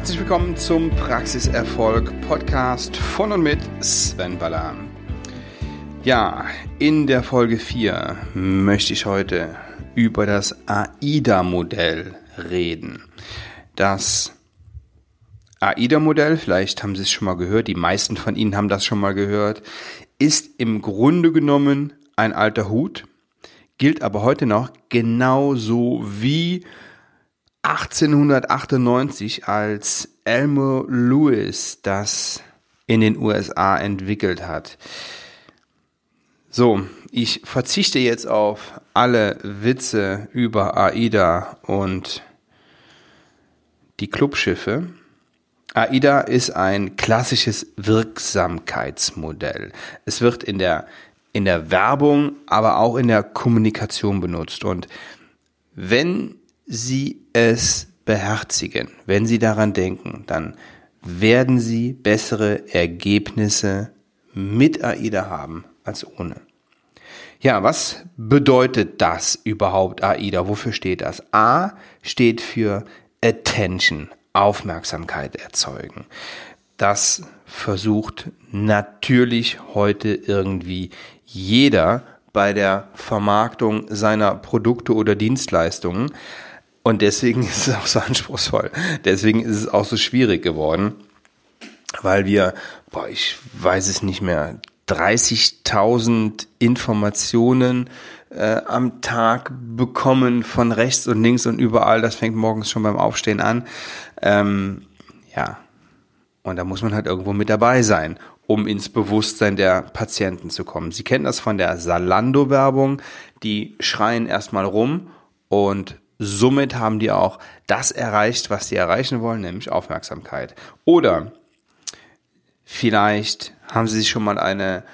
Herzlich willkommen zum Praxiserfolg Podcast von und mit Sven Baller. Ja, in der Folge 4 möchte ich heute über das AIDA-Modell reden. Das AIDA-Modell, vielleicht haben Sie es schon mal gehört, die meisten von Ihnen haben das schon mal gehört, ist im Grunde genommen ein alter Hut, gilt aber heute noch genauso wie 1898, als Elmo Lewis das in den USA entwickelt hat. So, ich verzichte jetzt auf alle Witze über AIDA und die Clubschiffe. AIDA ist ein klassisches Wirksamkeitsmodell. Es wird in der, in der Werbung, aber auch in der Kommunikation benutzt. Und wenn Sie es beherzigen, wenn Sie daran denken, dann werden Sie bessere Ergebnisse mit AIDA haben als ohne. Ja, was bedeutet das überhaupt AIDA? Wofür steht das? A steht für Attention, Aufmerksamkeit erzeugen. Das versucht natürlich heute irgendwie jeder bei der Vermarktung seiner Produkte oder Dienstleistungen. Und deswegen ist es auch so anspruchsvoll. Deswegen ist es auch so schwierig geworden, weil wir, boah, ich weiß es nicht mehr, 30.000 Informationen äh, am Tag bekommen von rechts und links und überall. Das fängt morgens schon beim Aufstehen an. Ähm, ja, und da muss man halt irgendwo mit dabei sein, um ins Bewusstsein der Patienten zu kommen. Sie kennen das von der Salando-Werbung. Die schreien erstmal rum und somit haben die auch das erreicht, was sie erreichen wollen, nämlich Aufmerksamkeit. Oder vielleicht haben Sie sich schon mal eine,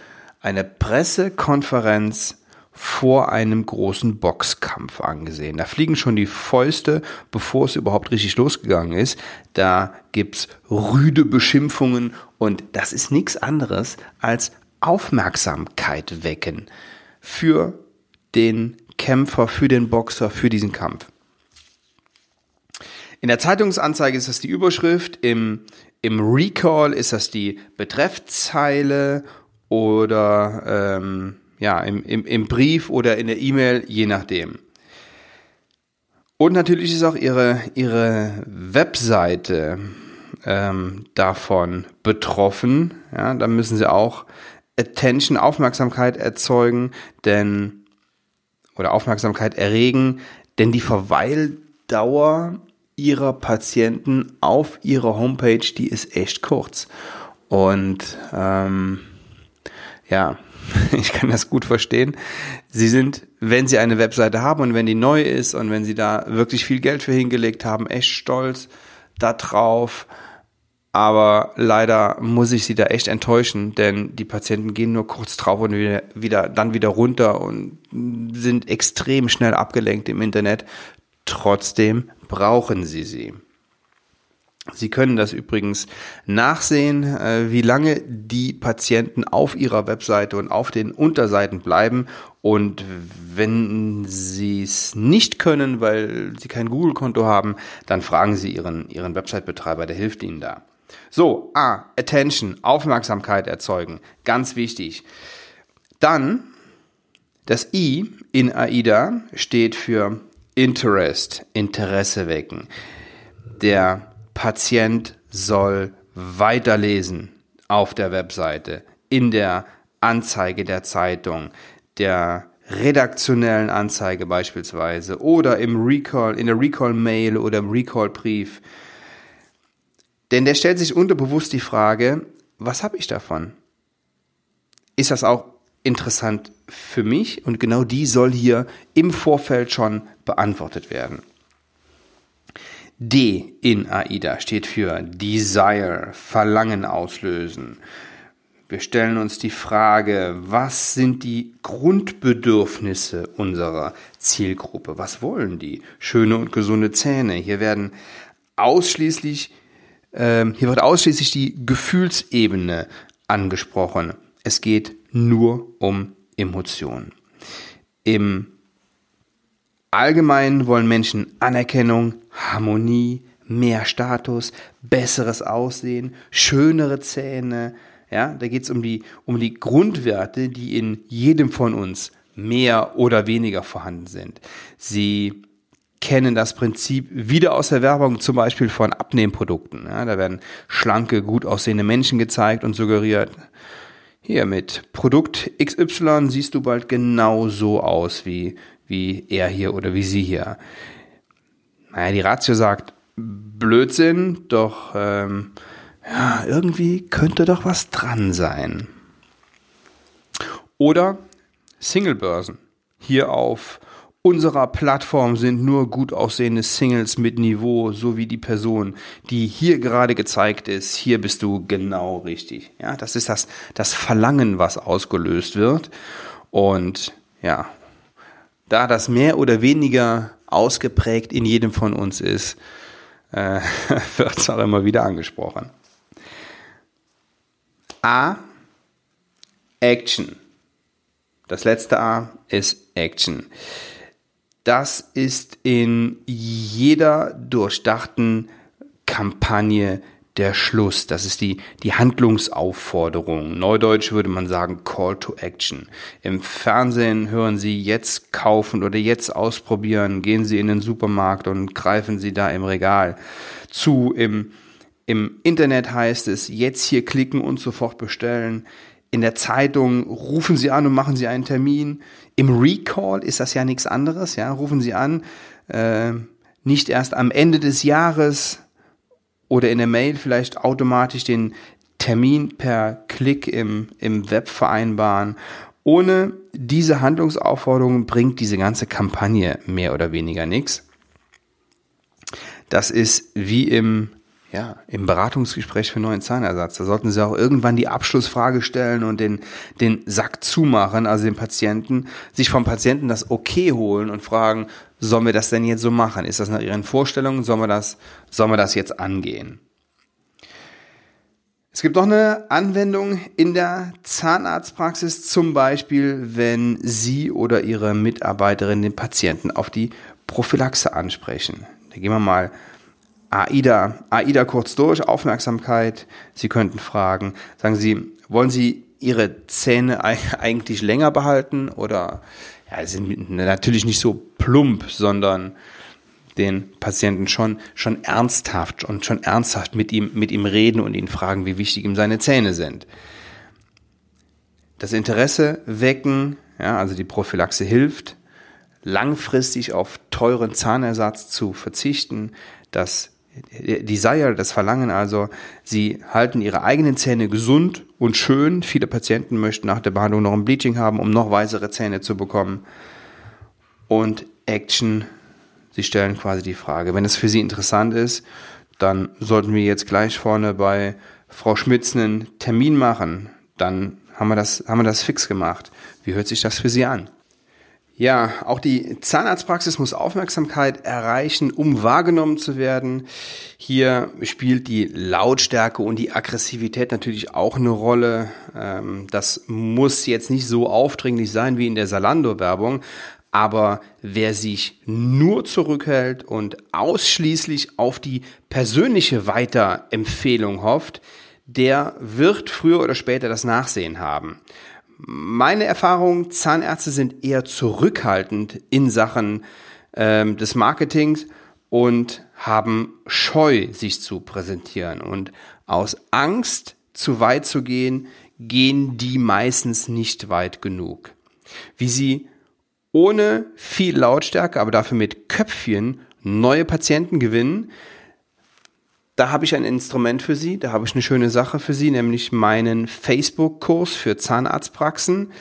eine Pressekonferenz vor einem großen Boxkampf angesehen. Da fliegen schon die Fäuste, bevor es überhaupt richtig losgegangen ist. Da gibt's rüde Beschimpfungen und das ist nichts anderes als Aufmerksamkeit wecken für den Kämpfer, für den Boxer, für diesen Kampf. In der Zeitungsanzeige ist das die Überschrift, im, im Recall ist das die Betreffzeile oder ähm, ja, im, im, im Brief oder in der E-Mail, je nachdem. Und natürlich ist auch ihre, ihre Webseite ähm, davon betroffen. Ja, da müssen sie auch Attention, Aufmerksamkeit erzeugen, denn oder Aufmerksamkeit erregen, denn die Verweildauer ihrer Patienten auf ihrer Homepage, die ist echt kurz. Und ähm, ja, ich kann das gut verstehen. Sie sind, wenn Sie eine Webseite haben und wenn die neu ist und wenn Sie da wirklich viel Geld für hingelegt haben, echt stolz da drauf. Aber leider muss ich Sie da echt enttäuschen, denn die Patienten gehen nur kurz drauf und wieder, wieder, dann wieder runter und sind extrem schnell abgelenkt im Internet. Trotzdem brauchen Sie sie. Sie können das übrigens nachsehen, äh, wie lange die Patienten auf ihrer Webseite und auf den Unterseiten bleiben. Und wenn Sie es nicht können, weil Sie kein Google-Konto haben, dann fragen Sie Ihren, Ihren Website-Betreiber, der hilft Ihnen da. So, A, Attention, Aufmerksamkeit erzeugen, ganz wichtig. Dann das I in AIDA steht für Interest, Interesse wecken. Der Patient soll weiterlesen auf der Webseite, in der Anzeige der Zeitung, der redaktionellen Anzeige beispielsweise oder im Recall, in der Recall-Mail oder im Recall-Brief. Denn der stellt sich unterbewusst die Frage, was habe ich davon? Ist das auch interessant für mich und genau die soll hier im Vorfeld schon beantwortet werden. D in AIDA steht für Desire, Verlangen auslösen. Wir stellen uns die Frage, was sind die Grundbedürfnisse unserer Zielgruppe? Was wollen die? Schöne und gesunde Zähne. Hier werden ausschließlich, äh, hier wird ausschließlich die Gefühlsebene angesprochen. Es geht nur um Emotionen. Im Allgemeinen wollen Menschen Anerkennung, Harmonie, mehr Status, besseres Aussehen, schönere Zähne. Ja, da geht es um die, um die Grundwerte, die in jedem von uns mehr oder weniger vorhanden sind. Sie kennen das Prinzip wieder aus der Werbung, zum Beispiel von Abnehmprodukten. Ja, da werden schlanke, gut aussehende Menschen gezeigt und suggeriert, hier mit Produkt XY siehst du bald genau so aus wie, wie er hier oder wie sie hier. Naja, die Ratio sagt Blödsinn, doch ähm, ja, irgendwie könnte doch was dran sein. Oder Singlebörsen. Hier auf unserer Plattform sind nur gut aussehende Singles mit Niveau, so wie die Person, die hier gerade gezeigt ist. Hier bist du genau richtig. Ja, das ist das, das Verlangen, was ausgelöst wird. Und ja, da das mehr oder weniger ausgeprägt in jedem von uns ist, äh, wird es auch immer wieder angesprochen. A. Action. Das letzte A ist Action. Das ist in jeder durchdachten Kampagne der Schluss. Das ist die, die Handlungsaufforderung. Neudeutsch würde man sagen Call to Action. Im Fernsehen hören Sie jetzt kaufen oder jetzt ausprobieren. Gehen Sie in den Supermarkt und greifen Sie da im Regal zu. Im, im Internet heißt es jetzt hier klicken und sofort bestellen in der Zeitung rufen Sie an und machen Sie einen Termin. Im Recall ist das ja nichts anderes, ja, rufen Sie an, äh, nicht erst am Ende des Jahres oder in der Mail vielleicht automatisch den Termin per Klick im, im Web vereinbaren. Ohne diese Handlungsaufforderung bringt diese ganze Kampagne mehr oder weniger nichts. Das ist wie im ja, im Beratungsgespräch für neuen Zahnersatz. Da sollten Sie auch irgendwann die Abschlussfrage stellen und den, den Sack zumachen, also den Patienten, sich vom Patienten das Okay holen und fragen, sollen wir das denn jetzt so machen? Ist das nach Ihren Vorstellungen? Sollen wir das, sollen wir das jetzt angehen? Es gibt noch eine Anwendung in der Zahnarztpraxis, zum Beispiel, wenn Sie oder Ihre Mitarbeiterin den Patienten auf die Prophylaxe ansprechen. Da gehen wir mal AIDA, AIDA kurz durch, Aufmerksamkeit. Sie könnten fragen, sagen Sie, wollen Sie Ihre Zähne eigentlich länger behalten oder ja, sind natürlich nicht so plump, sondern den Patienten schon, schon ernsthaft und schon ernsthaft mit ihm, mit ihm reden und ihn fragen, wie wichtig ihm seine Zähne sind. Das Interesse wecken, ja, also die Prophylaxe hilft, langfristig auf teuren Zahnersatz zu verzichten, das Desire, das Verlangen also, sie halten ihre eigenen Zähne gesund und schön. Viele Patienten möchten nach der Behandlung noch ein Bleaching haben, um noch weißere Zähne zu bekommen. Und Action, sie stellen quasi die Frage, wenn es für sie interessant ist, dann sollten wir jetzt gleich vorne bei Frau Schmitz einen Termin machen. Dann haben wir das, haben wir das fix gemacht. Wie hört sich das für Sie an? Ja, auch die Zahnarztpraxis muss Aufmerksamkeit erreichen, um wahrgenommen zu werden. Hier spielt die Lautstärke und die Aggressivität natürlich auch eine Rolle. Ähm, das muss jetzt nicht so aufdringlich sein wie in der Salando-Werbung, aber wer sich nur zurückhält und ausschließlich auf die persönliche Weiterempfehlung hofft, der wird früher oder später das Nachsehen haben. Meine Erfahrung, Zahnärzte sind eher zurückhaltend in Sachen ähm, des Marketings und haben Scheu, sich zu präsentieren. Und aus Angst, zu weit zu gehen, gehen die meistens nicht weit genug. Wie sie ohne viel Lautstärke, aber dafür mit Köpfchen neue Patienten gewinnen, da habe ich ein Instrument für Sie, da habe ich eine schöne Sache für Sie, nämlich meinen Facebook-Kurs für Zahnarztpraxen.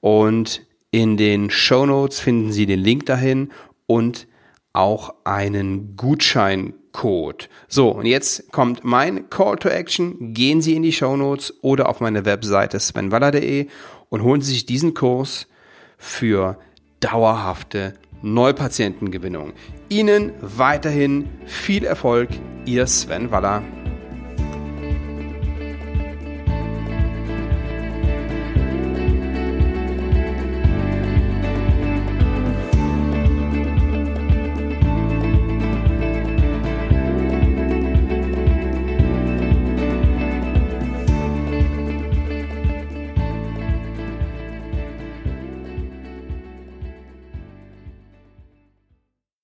Und in den Show Notes finden Sie den Link dahin und auch einen Gutscheincode. So, und jetzt kommt mein Call to Action. Gehen Sie in die Show Notes oder auf meine Webseite svenwaller.de und holen Sie sich diesen Kurs für dauerhafte Neupatientengewinnung. Ihnen weiterhin viel Erfolg, Ihr Sven Waller.